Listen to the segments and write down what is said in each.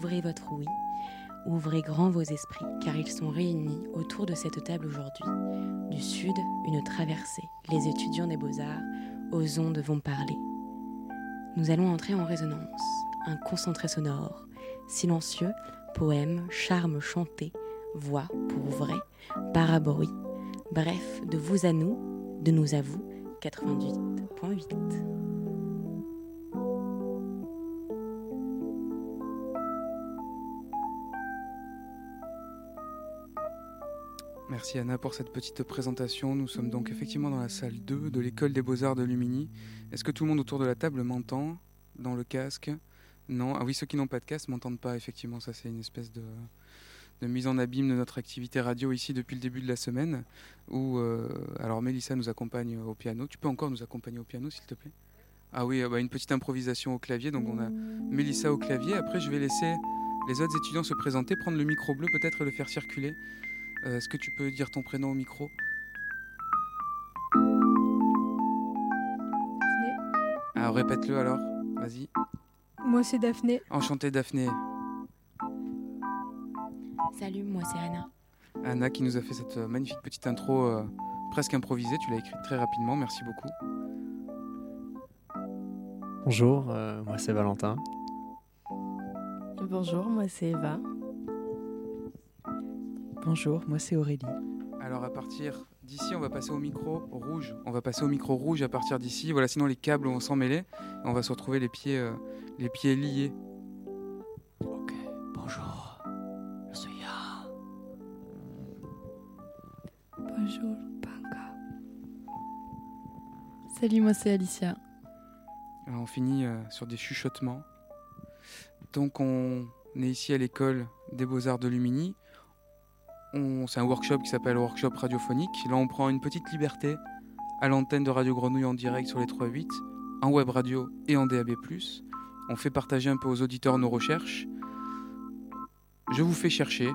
ouvrez votre oui, ouvrez grand vos esprits, car ils sont réunis autour de cette table aujourd'hui. Du sud, une traversée, les étudiants des beaux-arts, aux ondes vont parler. Nous allons entrer en résonance, un concentré sonore, silencieux, poème, charme chanté, voix pour vrai, paraborie, bref, de vous à nous, de nous à vous, 88.8. Merci Anna pour cette petite présentation. Nous sommes donc effectivement dans la salle 2 de l'école des beaux-arts de Lumini. Est-ce que tout le monde autour de la table m'entend dans le casque? Non. Ah oui, ceux qui n'ont pas de casque m'entendent pas, effectivement. Ça, c'est une espèce de, de, mise en abîme de notre activité radio ici depuis le début de la semaine. Où, euh, alors, Mélissa nous accompagne au piano. Tu peux encore nous accompagner au piano, s'il te plaît? Ah oui, bah, une petite improvisation au clavier. Donc, on a Mélissa au clavier. Après, je vais laisser les autres étudiants se présenter, prendre le micro bleu, peut-être le faire circuler. Euh, Est-ce que tu peux dire ton prénom au micro? Daphné. Ah, répète-le alors, vas-y. Moi, c'est Daphné. Enchanté Daphné. Salut, moi c'est Anna. Anna qui nous a fait cette euh, magnifique petite intro euh, presque improvisée. Tu l'as écrite très rapidement, merci beaucoup. Bonjour, euh, moi c'est Valentin. Bonjour, moi c'est Eva. Bonjour, moi c'est Aurélie. Alors à partir d'ici, on va passer au micro rouge. On va passer au micro rouge à partir d'ici. Voilà, sinon les câbles vont s'emmêler et on va se retrouver les pieds, euh, les pieds liés. Ok, bonjour. Je suis Ya. Bonjour, Panka. Salut, moi c'est Alicia. Alors, on finit euh, sur des chuchotements. Donc on est ici à l'école des beaux-arts de Lumini. C'est un workshop qui s'appelle Workshop radiophonique. Là, on prend une petite liberté à l'antenne de Radio Grenouille en direct sur les 3.8, en web radio et en DAB+. On fait partager un peu aux auditeurs nos recherches. Je vous fais chercher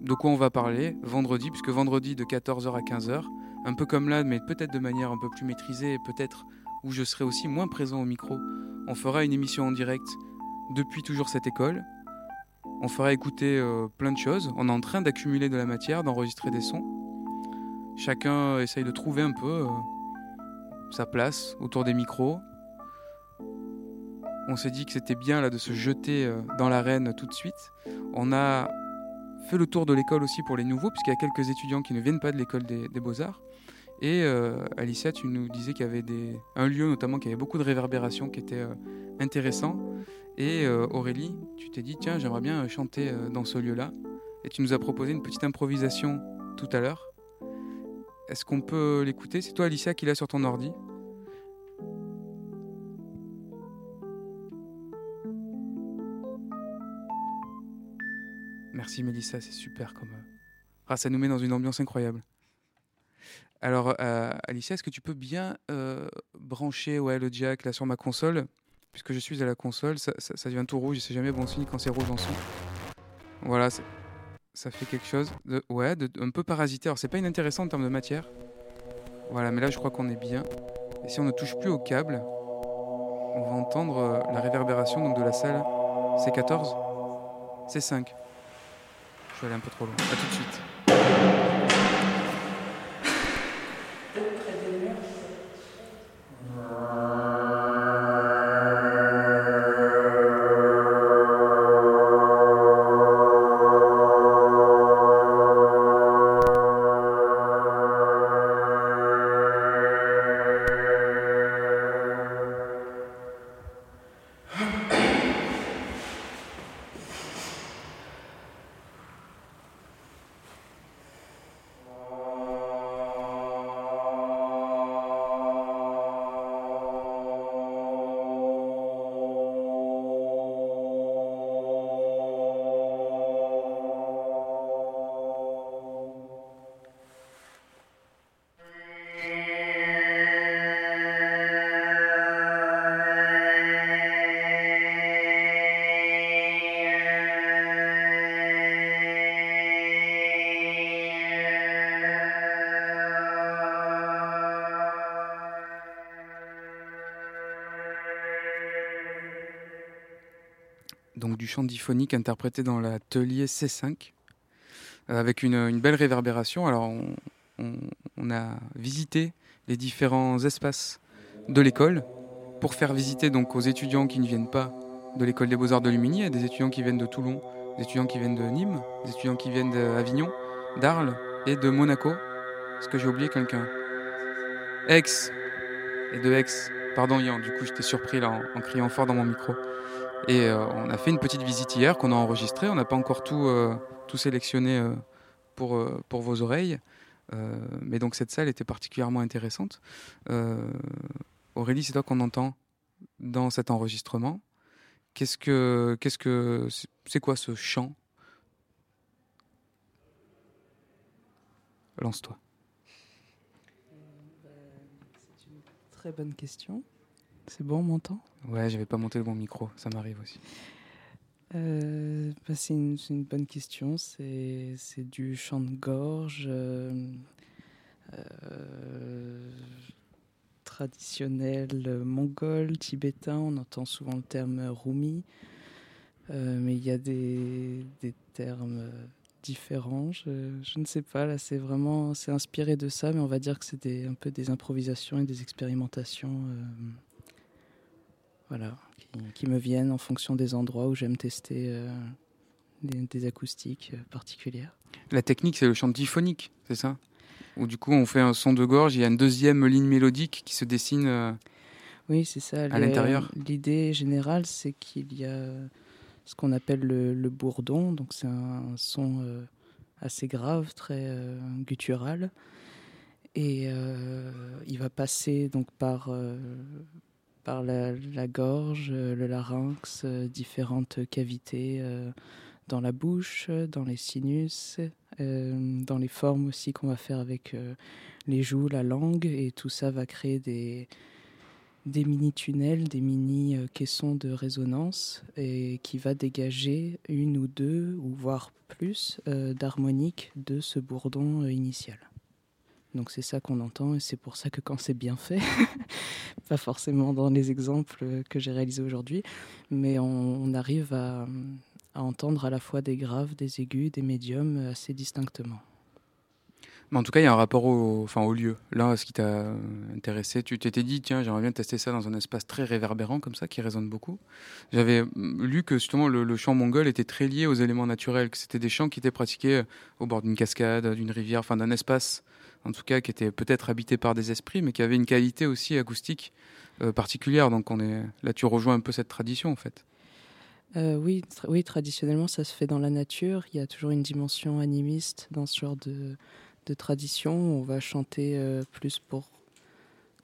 de quoi on va parler vendredi, puisque vendredi de 14h à 15h, un peu comme là, mais peut-être de manière un peu plus maîtrisée et peut-être où je serai aussi moins présent au micro. On fera une émission en direct depuis toujours cette école. On fera écouter euh, plein de choses. On est en train d'accumuler de la matière, d'enregistrer des sons. Chacun essaye de trouver un peu euh, sa place autour des micros. On s'est dit que c'était bien là de se jeter euh, dans l'arène tout de suite. On a fait le tour de l'école aussi pour les nouveaux, puisqu'il y a quelques étudiants qui ne viennent pas de l'école des, des beaux-arts. Et euh, Alicia, tu nous disais qu'il y avait un lieu notamment qui avait beaucoup de réverbération, qui était euh, intéressant. Et euh, Aurélie, tu t'es dit, tiens, j'aimerais bien euh, chanter dans ce lieu-là. Et tu nous as proposé une petite improvisation tout à l'heure. Est-ce qu'on peut l'écouter? C'est toi, Alicia, qui l'a sur ton ordi Merci Mélissa, c'est super comme... Ah, ça nous met dans une ambiance incroyable. Alors, euh, Alicia, est-ce que tu peux bien euh, brancher ouais, le jack là sur ma console? Puisque je suis à la console, ça, devient tout rouge et c'est jamais bon signe quand c'est rouge en son. Voilà, c'est- ça fait quelque chose de, ouais, de, un peu parasité. Alors, c'est pas inintéressant en termes de matière. Voilà, mais là, je crois qu'on est bien. Et si on ne touche plus au câble, on va entendre euh, la réverbération donc, de la salle C14 C5. Je vais aller un peu trop loin. A tout de suite de près donc du chant diphonique interprété dans l'atelier C5, euh, avec une, belle réverbération. Alors, on, a visité les différents espaces de l'école pour faire visiter donc aux étudiants qui ne viennent pas de l'école des beaux-arts de Lumini, des étudiants qui viennent de Toulon, des étudiants qui viennent de Nîmes, des étudiants qui viennent d'Avignon, d'Arles et de Monaco. Est-ce que j'ai oublié quelqu'un? Aix et de Aix. Pardon Yann, du coup j'étais surpris là en criant fort dans mon micro. Et euh, on a fait une petite visite hier qu'on a enregistrée. On n'a pas encore tout, euh, tout sélectionné euh, pour, pour vos oreilles. Mais donc cette salle était particulièrement intéressante. Aurélie, c'est toi qu'on entend dans cet enregistrement. Qu'est-ce que qu'est-ce que c'est quoi ce chant? Lance-toi. C'est une très bonne question. C'est bon, on m'entend Ouais, j'avais pas monté le bon micro, ça m'arrive aussi. Euh, bah, c'est une, bonne question. C'est du chant de gorge euh, euh, traditionnel mongol, tibétain. On entend souvent le terme rumi, mais il y a des, des termes différents. Je, je ne sais pas. Là, c'est vraiment c'est inspiré de ça, mais on va dire que c'est un peu des improvisations et des expérimentations. Voilà, qui, qui me viennent en fonction des endroits où j'aime tester euh, des, des acoustiques euh, particulières. La technique, c'est le chant diphonique, c'est ça? Où du coup, on fait un son de gorge, il y a une deuxième ligne mélodique qui se dessine. euh, Oui, c'est ça. À l'intérieur L'idée générale, c'est qu'il y a ce qu'on appelle le, le bourdon. Donc, c'est un, son euh, assez grave, très guttural. Et il va passer donc par, par la, gorge, euh, le larynx, euh, différentes cavités euh, dans la bouche, dans les sinus, dans les formes aussi qu'on va faire avec les joues, la langue. Et tout ça va créer des mini-tunnels, des mini-caissons de résonance et qui va dégager une ou deux, ou voire plus, d'harmoniques de ce bourdon initial. Donc c'est ça qu'on entend et c'est pour ça que quand c'est bien fait, pas forcément dans les exemples que j'ai réalisés aujourd'hui, mais on, arrive à, à entendre à la fois des graves, des aigus, des médiums euh, assez distinctement. Mais en tout cas, il y a un rapport au, enfin, au lieu. Là, ce qui t'a intéressé, tu t'étais dit, tiens, j'aimerais bien tester ça dans un espace très réverbérant comme ça, qui résonne beaucoup. J'avais mm, lu que justement le, chant mongol était très lié aux éléments naturels, que c'était des chants qui étaient pratiqués euh, au bord d'une cascade, d'une rivière, enfin d'un espace, en tout cas, qui était peut-être habité par des esprits, mais qui avait une qualité aussi acoustique euh, particulière. Donc là, tu rejoins un peu cette tradition en fait. Euh, oui, oui, traditionnellement, ça se fait dans la nature. Il y a toujours une dimension animiste dans ce genre de, tradition. On va chanter euh, plus pour,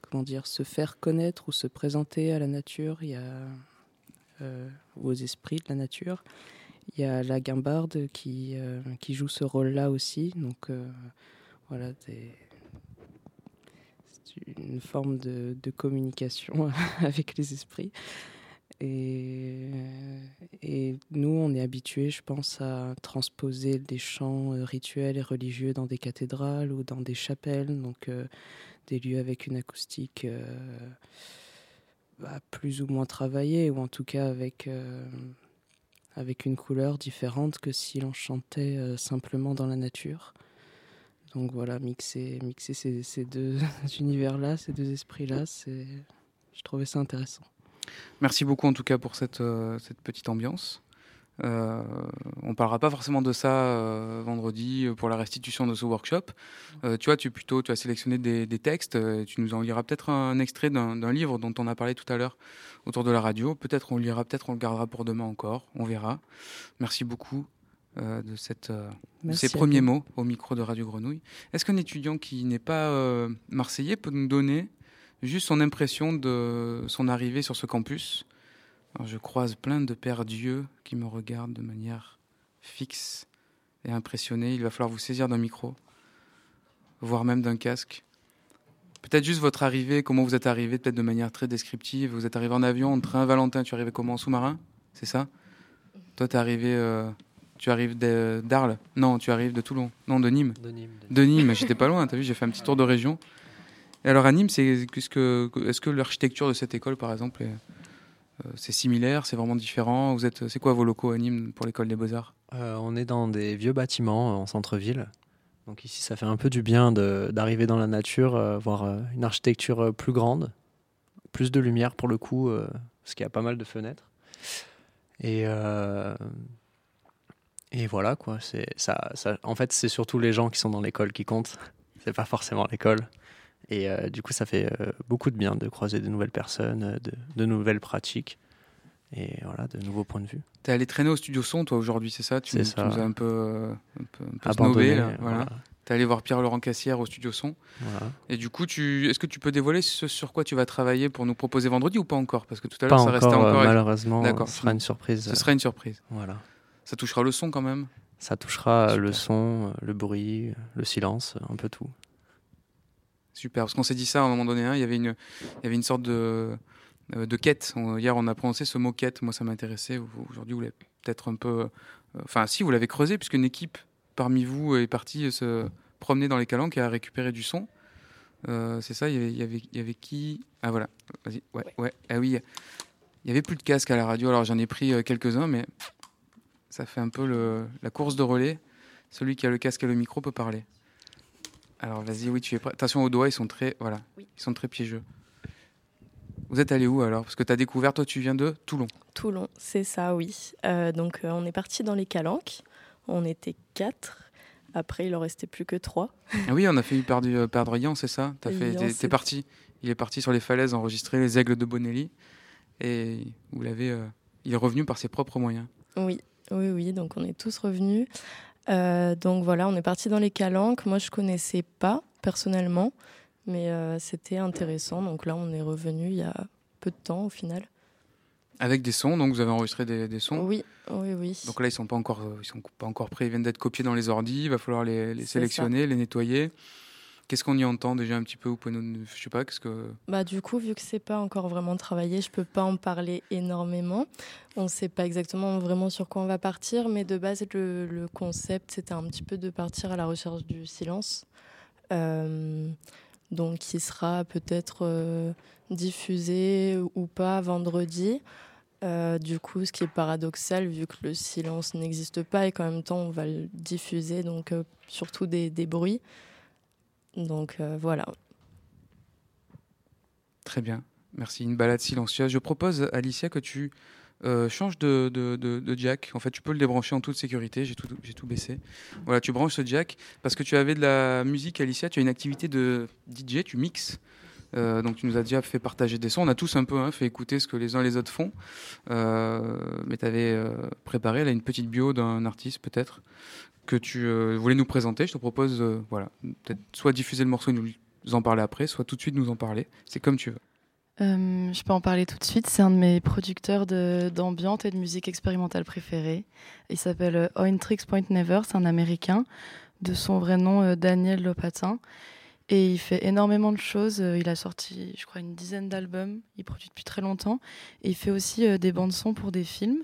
comment dire, se faire connaître ou se présenter à la nature. Il y euh, aux esprits de la nature. Il y a la guimbarde qui, euh, qui joue ce rôle-là aussi. Donc, voilà, des- c'est une forme de communication avec les esprits. Et, et nous, on est habitués, je pense, à transposer des chants euh, rituels et religieux dans des cathédrales ou dans des chapelles, donc euh, des lieux avec une acoustique euh, bah, plus ou moins travaillée, ou en tout cas avec, euh, avec une couleur différente que si l'on chantait euh, simplement dans la nature. Donc voilà, mixer, mixer ces, ces deux univers-là, ces deux esprits-là, je trouvais ça intéressant. Merci beaucoup en tout cas pour cette, euh, cette petite ambiance. Euh, on parlera pas forcément de ça euh, vendredi euh, pour la restitution de ce workshop. Tu vois, tu plutôt tu as sélectionné des, des textes. tu nous en liras peut-être un extrait d'un livre dont on a parlé tout à l'heure autour de la radio. Peut-être on le lira, peut-être on le gardera pour demain encore. On verra. Merci beaucoup euh, de, cette, euh, de Merci ces premiers mots au micro de Radio Grenouille. Est-ce qu'un étudiant qui n'est pas euh, marseillais peut nous donner juste son impression de son arrivée sur ce campus Alors, Je croise plein de pères d'yeux qui me regardent de manière fixe et impressionnée. Il va falloir vous saisir d'un micro, voire même d'un casque. Peut-être juste votre arrivée, comment vous êtes arrivé, peut-être de manière très descriptive. Vous êtes arrivé en avion, en train, Valentin, tu es arrivé comment En sous-marin? C'est ça? Toi, tu es arrivé. euh, tu arrives d'Arles? Non, tu arrives de Toulon. Non, de Nîmes. De Nîmes. de- De Nîmes, j'étais pas loin, t'as vu, j'ai fait un petit tour de région. Alors à Nîmes, c'est est-ce que l'architecture de cette école, par exemple, est, c'est similaire, c'est vraiment différent? Vous êtes, c'est quoi vos locaux à Nîmes pour l'école des beaux-arts? On est dans des vieux bâtiments en centre-ville. Donc ici, ça fait un peu du bien d'arriver dans la nature, voir une architecture plus grande, plus de lumière pour le coup, parce qu'il y a pas mal de fenêtres. Et, et voilà, quoi. C'est, ça, ça, en fait, c'est surtout les gens qui sont dans l'école qui comptent. c'est pas forcément l'école. Et euh, du coup, ça fait euh, beaucoup de bien de croiser de nouvelles personnes, euh, de, de, nouvelles pratiques et voilà, de nouveaux points de vue. Tu es allé traîner au studio son, toi, aujourd'hui, c'est ça? Tu, ça. nous as un peu, un peu, un peu Abandonné, là. Voilà. Tu es allé voir Pierre-Laurent Cassière au studio son. Voilà. Et du coup, tu... est-ce que tu peux dévoiler ce sur quoi tu vas travailler pour nous proposer vendredi ou pas encore? Parce que tout à l'heure, ça restait encore. malheureusement, ce sera une surprise. Ce sera une surprise. Voilà. Ça touchera le son quand même? Ça touchera Super. le son, le bruit, le silence, un peu tout. Super, parce qu'on s'est dit ça à un moment donné, hein, il, y avait une, il y avait une sorte de, euh, de quête. hier, on a prononcé ce mot quête, moi ça m'intéressait. Aujourd'hui, vous l'avez peut-être un peu. Euh, enfin, si, vous l'avez creusé, puisqu'une équipe parmi vous est partie se promener dans les calanques et a récupéré du son. Euh, c'est ça, il y, avait, il, y avait, qui? Ah voilà, vas-y, ouais, ouais, Ah oui, il y avait plus de casque à la radio, alors j'en ai pris quelques-uns, mais ça fait un peu le, la course de relais. Celui qui a le casque et le micro peut parler. Alors vas-y, oui, tu es prêt. Attention aux doigts, ils sont très, voilà, ils sont très piégeux. Vous êtes allé où alors? Parce que tu as découvert, toi tu viens de Toulon. Toulon, c'est ça, oui. Euh, donc euh, on est parti dans les Calanques. On était quatre. Après, il en restait plus que trois. Ah oui, on a fait perdre, euh, perdre c'est ça? T'as fait, t'es, parti. Il est parti sur les falaises enregistrer les aigles de Bonelli. Et vous l'avez, il est revenu par ses propres moyens. Oui, oui, oui. Donc on est tous revenus. Euh, donc voilà, on est parti dans les calanques. Moi, je connaissais pas personnellement, mais euh, c'était intéressant. Donc là, on est revenu il y a peu de temps au final. Avec des sons, donc vous avez enregistré des, sons? Oui, oui, oui. Donc là, ils sont pas encore, euh, ils sont pas encore prêts. Ils viennent d'être copiés dans les ordis. Il va falloir les, sélectionner, les nettoyer. Qu'est-ce qu'on y entend déjà un petit peu pouvez nous, je sais pas, qu'est-ce que Bah du coup, vu que c'est pas encore vraiment travaillé, je peux pas en parler énormément. On sait pas exactement vraiment sur quoi on va partir, mais de base le, concept c'était un petit peu de partir à la recherche du silence, euh, donc qui sera peut-être euh, diffusé ou pas vendredi. Euh, du coup, ce qui est paradoxal, vu que le silence n'existe pas et qu'en même temps on va le diffuser, donc surtout des bruits. Donc euh, voilà. Très bien, merci. Une balade silencieuse. Je propose, Alicia, que tu euh, changes de, de, jack. En fait, tu peux le débrancher en toute sécurité. J'ai tout, j'ai tout baissé. Voilà, tu branches ce jack parce que tu avais de la musique, Alicia. Tu as une activité de DJ, tu mixes. Euh, donc tu nous as déjà fait partager des sons. On a tous un peu hein, fait écouter ce que les uns et les autres font. mais tu avais préparé là, une petite bio d'un artiste peut-être que tu euh, voulais nous présenter. Je te propose, euh, voilà, soit diffuser le morceau et nous en parler après, soit tout de suite nous en parler. C'est comme tu veux. Euh, je peux en parler tout de suite. C'est un de mes producteurs d'ambiance et de musique expérimentale préférés. Il s'appelle Ointrix Point Never. C'est un Américain. De son vrai nom, Daniel Lopatin. Et il fait énormément de choses. Il a sorti, je crois, une dizaine d'albums. Il produit depuis très longtemps. Et il fait aussi des bandes sons pour des films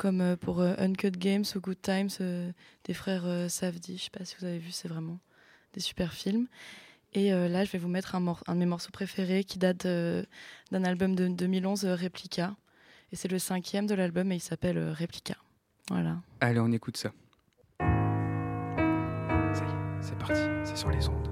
comme euh, pour euh, Uncut Games ou Good Times euh, des frères Savdi. Je sais pas si vous avez vu, c'est vraiment des super films. Et là, je vais vous mettre un, un, de mes morceaux préférés qui date d'un album de 2011, Replica. Et c'est le cinquième de l'album et il s'appelle Replica. Voilà. Allez, on écoute ça. Ça y est, c'est parti, c'est sur les ondes.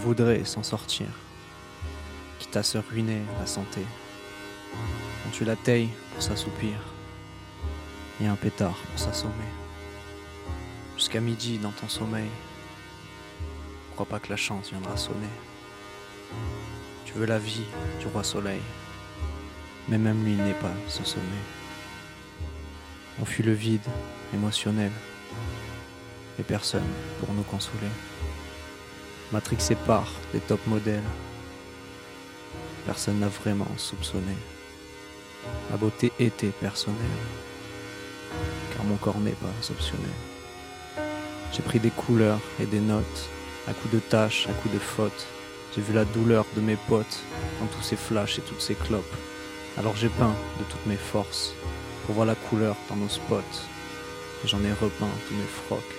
Voudrait s'en sortir, quitte à se ruiner la santé. On tue la taille pour s'assoupir et un pétard pour s'assommer. Jusqu'à midi dans ton sommeil, crois pas que la chance viendra sonner. Tu veux la vie du roi soleil, mais même lui n'est pas ce sommet. On fuit le vide émotionnel et personne pour nous consoler. Matrix sépare des top modèles. Personne n'a vraiment soupçonné. Ma beauté était personnelle, car mon corps n'est pas optionnel. J'ai pris des couleurs et des notes, à coups de tâches, à coups de fautes. J'ai vu la douleur de mes potes dans tous ces flashs et toutes ces clopes. Alors j'ai peint de toutes mes forces pour voir la couleur dans nos spots. Et j'en ai repeint tous mes frocs.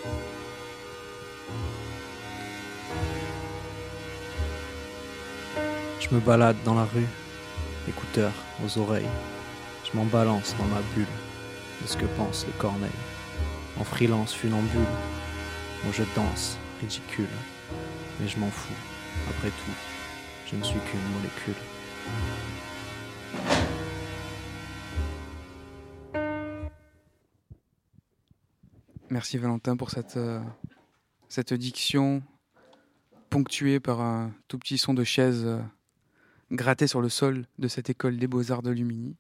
Je me balade dans la rue, écouteurs aux oreilles. Je m'en balance dans ma bulle de ce que pensent les corneilles. En freelance funambule, où je danse, ridicule. Mais je m'en fous, après tout, je ne suis qu'une molécule. Merci Valentin pour cette, euh, cette diction ponctuée par un tout petit son de chaise euh, gratté sur le sol de cette école des beaux-arts de Lumini.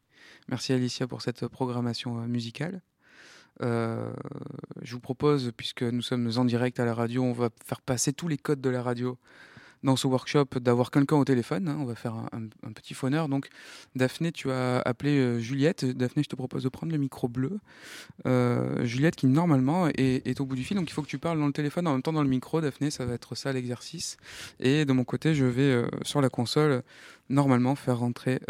Merci Alicia pour cette programmation euh, musicale. Euh, je vous propose, puisque nous sommes en direct à la radio, on va faire passer tous les codes de la radio dans ce workshop d'avoir quelqu'un au téléphone. hein. On va faire un, petit phoneur. Donc, Daphné, tu as appelé euh, Juliette. Daphné, je te propose de prendre le micro bleu. Euh, Juliette, qui normalement est, au bout du fil. Donc, il faut que tu parles dans le téléphone en même temps dans le micro. Daphné, ça va être ça l'exercice. Et de mon côté, je vais euh, sur la console normalement faire rentrer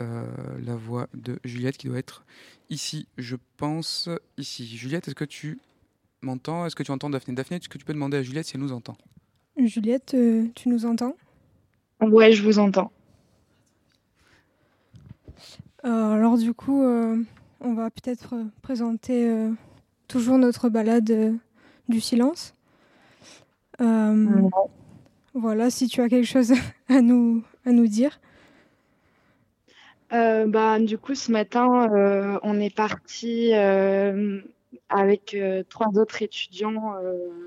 la voix de Juliette qui doit être ici, je pense, ici. Juliette, est-ce que tu m'entends? Est-ce que tu entends Daphné? Daphné, est-ce que tu peux demander à Juliette si elle nous entend? Juliette, euh, tu nous entends? Ouais, je vous entends. Euh, Alors du coup, euh, on va peut-être présenter toujours notre balade du silence. Voilà, si tu as quelque chose à nous, à nous dire. Euh, bah, du coup, ce matin, euh, on est parti euh, avec trois autres étudiants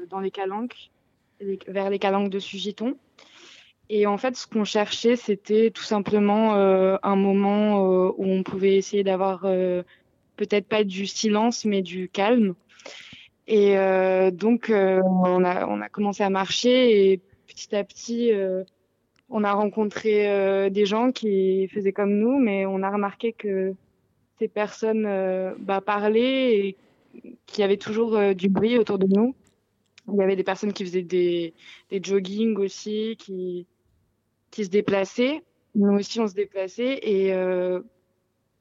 dans les calanques, vers les calanques de Sugiton. Et en fait, ce qu'on cherchait, c'était tout simplement euh, un moment euh, où on pouvait essayer d'avoir euh, peut-être pas du silence, mais du calme. Et donc, on a, commencé à marcher et petit à petit, on a rencontré des gens qui faisaient comme nous, mais on a remarqué que ces personnes bah, parlaient et qu'il y avait toujours du bruit autour de nous. Il y avait des personnes qui faisaient des, des jogging aussi, qui, qui se déplaçaient. Nous aussi, on se déplaçait. Et euh,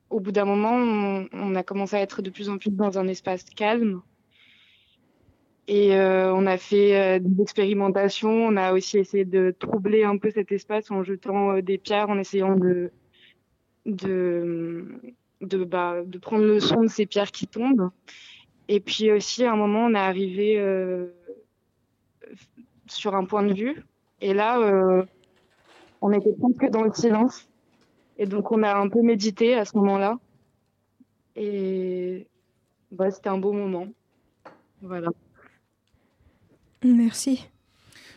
au bout d'un moment, on, a commencé à être de plus en plus dans un espace calme. Et euh, on a fait euh, des expérimentations. On a aussi essayé de troubler un peu cet espace en jetant euh, des pierres, en essayant de de de, bah, de prendre le son de ces pierres qui tombent. Et puis aussi, à un moment, on est arrivé euh, sur un point de vue. Et là, euh, on était presque dans le silence. Et donc, on a un peu médité à ce moment-là. Et bah, c'était un beau moment. Voilà. Merci.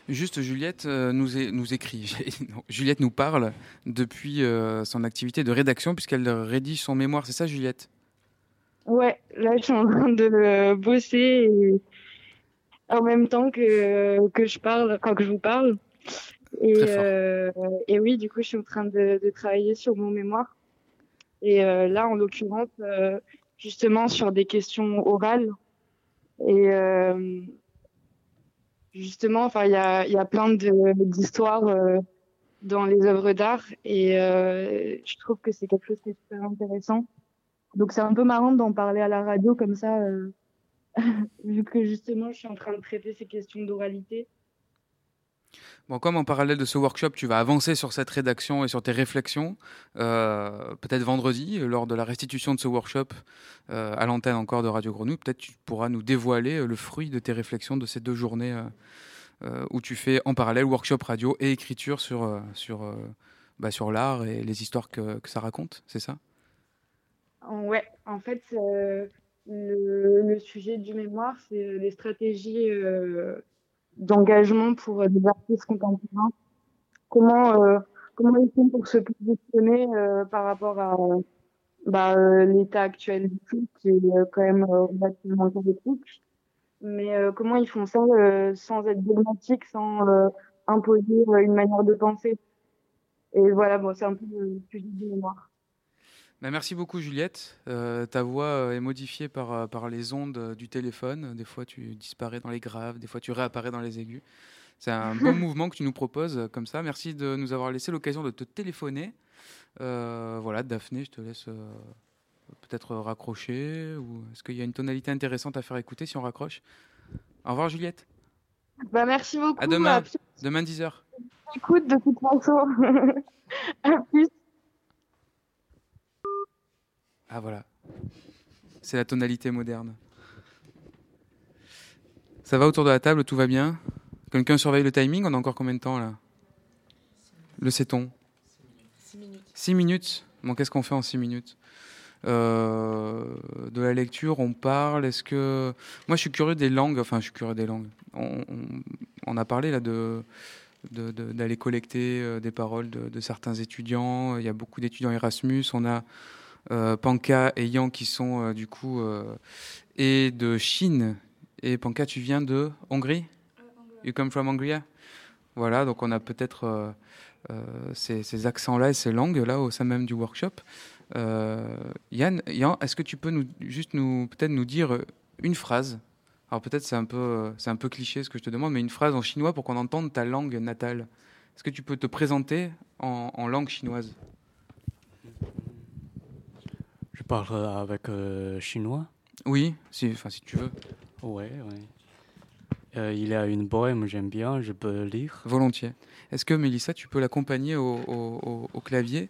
Juste, Juliette euh, nous, é- nous écrit, non, Juliette nous parle depuis euh, son activité de rédaction puisqu'elle rédige son mémoire. C'est ça, Juliette? Ouais, là, je suis en train de bosser et en même temps que, que je parle, enfin, que je vous parle. Et, euh, et oui, du coup, je suis en train de, de travailler sur mon mémoire. Et euh, là, en l'occurrence, euh, justement, sur des questions orales. Et euh, justement, enfin, il y a, il y a plein de- d'histoires euh, dans les œuvres d'art. Et euh, je trouve que c'est quelque chose qui est super intéressant. Donc c'est un peu marrant d'en parler à la radio comme ça, euh, vu que justement je suis en train de traiter ces questions d'oralité. Bon, comme en parallèle de ce workshop, tu vas avancer sur cette rédaction et sur tes réflexions, euh, peut-être vendredi, lors de la restitution de ce workshop euh, à l'antenne encore de Radio Grenouille, peut-être tu pourras nous dévoiler euh, le fruit de tes réflexions de ces deux journées euh, où tu fais en parallèle workshop radio et écriture sur, sur, bah, sur l'art et les histoires que, que ça raconte, c'est ça? Ouais, en fait, le, le, sujet du mémoire, c'est les stratégies d'engagement pour des artistes contemporains. Comment comment ils font pour se positionner euh, par rapport à bah, euh, l'état actuel du truc qui est euh, quand même relativement chaotique. Mais comment ils font ça sans être dogmatiques, sans imposer une manière de penser. Et voilà, bon, c'est un peu le sujet du mémoire. Bah, merci beaucoup Juliette. ta voix est modifiée par, par les ondes du téléphone. Des fois tu disparais dans les graves, des fois tu réapparais dans les aigus. C'est un bon mouvement que tu nous proposes euh, comme ça. Merci de nous avoir laissé l'occasion de te téléphoner. Euh, voilà, Daphné, je te laisse euh, peut-être raccrocher. Ou est-ce qu'il y a une tonalité intéressante à faire écouter si on raccroche? Au revoir, Juliette. Bah, merci beaucoup. À demain. Demain 10h. Écoute de toute façon. à plus. Ah voilà. C'est la tonalité moderne. Ça va autour de la table, tout va bien? Quelqu'un surveille le timing? On a encore combien de temps là? Le sait-on? 6 minutes. 6 minutes? Bon, qu'est-ce qu'on fait en 6 minutes? Euh, de la lecture, on parle. Est-ce que moi, je suis curieux des langues. Enfin, je suis curieux des langues. On, a parlé là de d'aller collecter euh, des paroles de, certains étudiants. Il y a beaucoup d'étudiants Erasmus. On a Panka et Yang qui sont du coup et de Chine. Et Panka, tu viens de Hongrie? You come from Hungary Voilà, donc on a peut-être euh, euh, ces, accents-là et ces langues-là au sein même du workshop. Euh, Yann, Yann est-ce que tu peux nous, juste nous, peut-être nous dire une phrase? Alors peut-être c'est un, peu, c'est un peu cliché ce que je te demande, mais une phrase en chinois pour qu'on entende ta langue natale. Est-ce que tu peux te présenter en, langue chinoise? Je parle avec chinois? Oui, si, enfin, si tu veux. Oui, oui. Euh, il a une bohème, j'aime bien, je peux lire. Volontiers. Est-ce que Mélissa, tu peux l'accompagner au, clavier?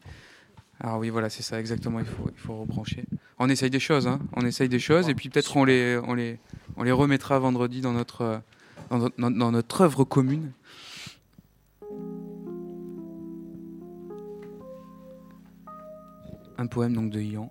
Ah oui, voilà, c'est ça, exactement, il faut, il faut rebrancher. On essaye des choses, hein on essaye des choses, et puis peut-être on les, on, les, on les remettra vendredi dans notre, dans, dans notre œuvre commune. Un poème donc de Ian,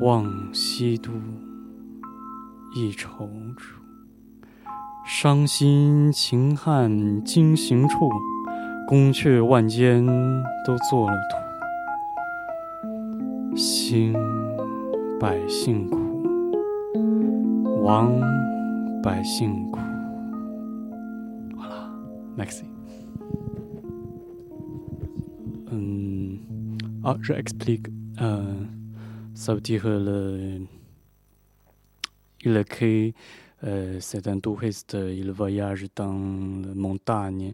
望西都，一踌躇。伤心秦汉经行处，宫阙万间都作了图。兴百姓苦，亡百姓苦。好了，Maxi。嗯，啊是 Explique，嗯、呃 ça veut dire le, il écrit. Euh, c'est un touriste, il voyage dans la montagne,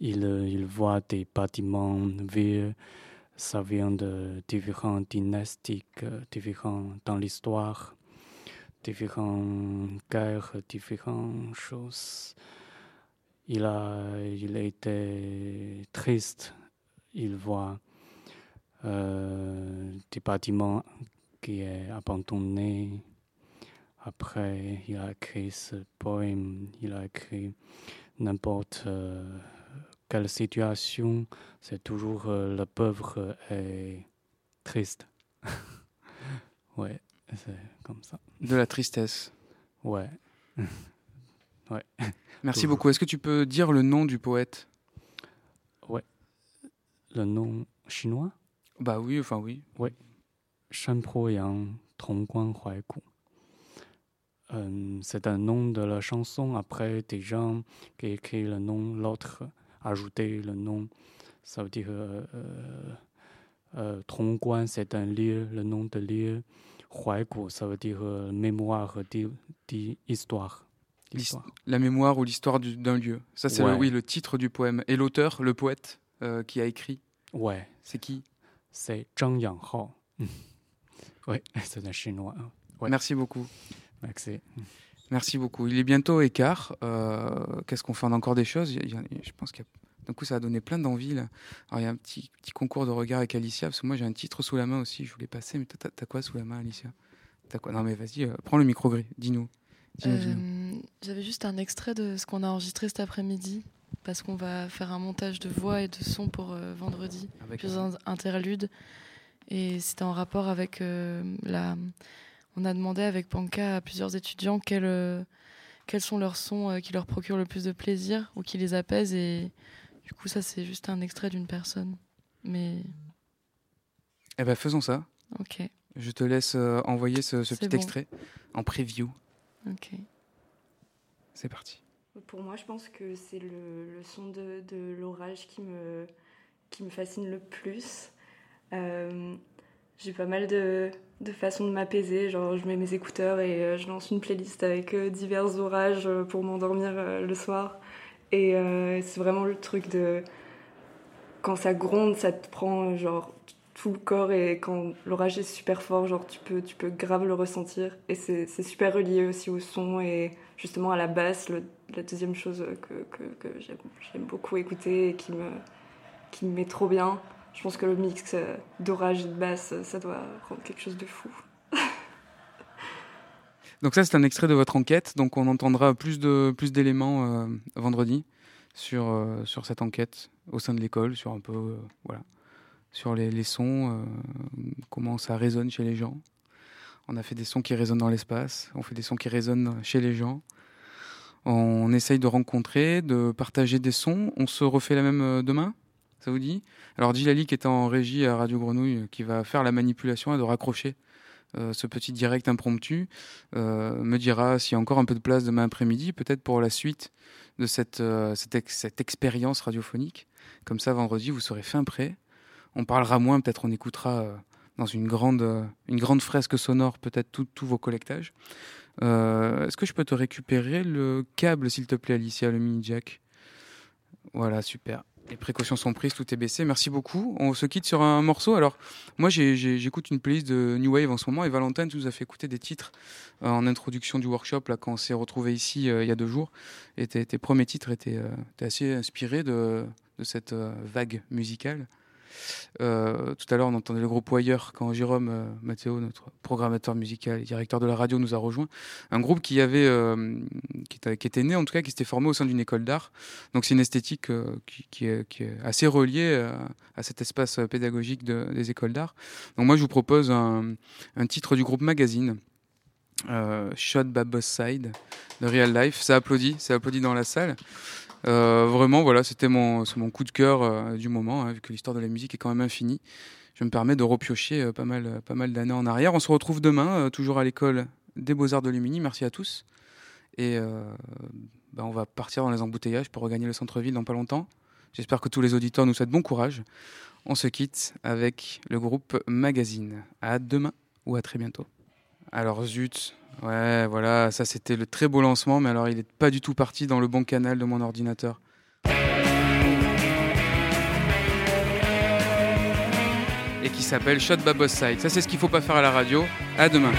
il, il voit des bâtiments vieux, ça vient de différentes dynasties, différents dans l'histoire, différentes guerres, différentes choses. Il a, il a été triste, il voit euh, des bâtiments qui sont abandonnés après, il a écrit ce poème, il a écrit n'importe euh, quelle situation, c'est toujours euh, le pauvre et triste. ouais, c'est comme ça. De la tristesse. Ouais. ouais. Merci beaucoup. Est-ce que tu peux dire le nom du poète? Ouais. Le nom chinois? Bah oui, enfin oui. Ouais. Euh, c'est un nom de la chanson. Après, des gens qui écrivent le nom, l'autre ajouter le nom. Ça veut dire euh, euh, euh c'est un lieu, le nom de lieu. Huaigu, ça veut dire mémoire d'histoire. La mémoire ou l'histoire d'un lieu. Ça, c'est Ouais. oui, le titre du poème. Et l'auteur, le poète euh, qui a écrit, Ouais, c'est qui? C'est Zhang Yanghao. c'est un chinois. Ouais. Merci beaucoup. Merci. Merci beaucoup. Il est bientôt écart. Euh, Qu'est-ce qu'on fait? On a encore des choses? Il y a- il y a- Je pense qu'il y a... D'un coup, ça a donné plein d'envie. là. Alors, il y a un petit, petit concours de regard avec Alicia, parce que moi, j'ai un titre sous la main aussi. Je voulais passer, mais t'as- quoi sous la main, Alicia? T'as quoi? Non, mais vas-y, euh, prends le micro gris. Dis-nous. Dis-nous. Euh, J'avais juste un extrait de ce qu'on a enregistré cet après-midi, parce qu'on va faire un montage de voix et de son pour euh, vendredi, Avec- plusieurs interludes. Et c'était en rapport avec euh, la. On a demandé avec Panka à plusieurs étudiants quels, euh, quels sont leurs sons euh, qui leur procurent le plus de plaisir ou qui les apaisent. Et du coup, ça, c'est juste un extrait d'une personne. Mais Eh ben, faisons ça. ok, Je te laisse euh, envoyer ce, petit bon. extrait en preview. ok. C'est parti. Pour moi, je pense que c'est le, le son de, de l'orage qui me, qui me fascine le plus. Euh, j'ai pas mal de, de façons de m'apaiser. Genre, je mets mes écouteurs et euh, je lance une playlist avec euh, divers orages pour m'endormir le soir. Et c'est vraiment le truc de. Quand ça gronde, ça te prend genre tout le corps et quand l'orage est super fort, genre tu peux, tu peux grave le ressentir. Et c'est super relié aussi au son et justement à la basse, la deuxième chose que, que, que j'aime beaucoup écouter et qui me, qui me met trop bien. Je pense que le mix euh, d'orage et de basse, euh, ça doit rendre quelque chose de fou. Donc ça, c'est un extrait de votre enquête. Donc on entendra plus de plus d'éléments euh, vendredi sur cette enquête au sein de l'école, sur un peu voilà, sur les, sons, comment ça résonne chez les gens. On a fait des sons qui résonnent dans l'espace, on fait des sons qui résonnent chez les gens. On essaye de rencontrer, de partager des sons. On se refait la même demain? Ça vous dit? Alors Gilali qui est en régie à Radio Grenouille, qui va faire la manipulation et de raccrocher euh, ce petit direct impromptu, euh, me dira s'il y a encore un peu de place demain après-midi, peut-être pour la suite de cette, euh, cette, ex- cette expérience radiophonique. Comme ça, vendredi, vous serez fin prêt. On parlera moins, peut-être on écoutera euh, dans une grande, euh, une grande fresque sonore, peut-être tous vos collectages. Euh, Est-ce que je peux te récupérer le câble, s'il te plaît, Alicia, le mini jack Voilà, super. Les précautions sont prises, tout est baissé. Merci beaucoup. On se quitte sur un morceau. Alors, moi, j'écoute une playlist de New Wave en ce moment et Valentin tu nous a fait écouter des titres euh, en introduction du workshop là, quand on s'est retrouvé ici euh, il y a deux jours. Et tes, premiers titres étaient, euh, assez inspirés de, cette vague musicale. Euh, tout à l'heure, on entendait le groupe Wire quand Jérôme euh, Mathéo, notre programmateur musical et directeur de la radio, nous a rejoint. Un groupe qui, avait, euh, qui, était, né, en tout cas, qui s'était formé au sein d'une école d'art. Donc, c'est une esthétique qui, est, assez reliée à cet espace pédagogique de- des écoles d'art. Donc, moi, je vous propose un, titre du groupe Magazine. Shot by Boss Side de Real Life. Ça applaudit, ça applaudit dans la salle. Euh, vraiment, voilà, c'était mon, coup de cœur euh, du moment, hein, vu que l'histoire de la musique est quand même infinie. Je me permets de repiocher euh, pas mal, pas mal d'années en arrière. On se retrouve demain, toujours à l'école des Beaux-Arts de Lumini. Merci à tous. Et bah, on va partir dans les embouteillages pour regagner le centre-ville dans pas longtemps. J'espère que tous les auditeurs nous souhaitent bon courage. On se quitte avec le groupe Magazine. À demain ou à très bientôt. Alors zut, ouais voilà, ça c'était le très beau lancement, mais alors il n'est pas du tout parti dans le bon canal de mon ordinateur. Et qui s'appelle Shot by Side. Ça c'est ce qu'il faut pas faire à la radio. À demain.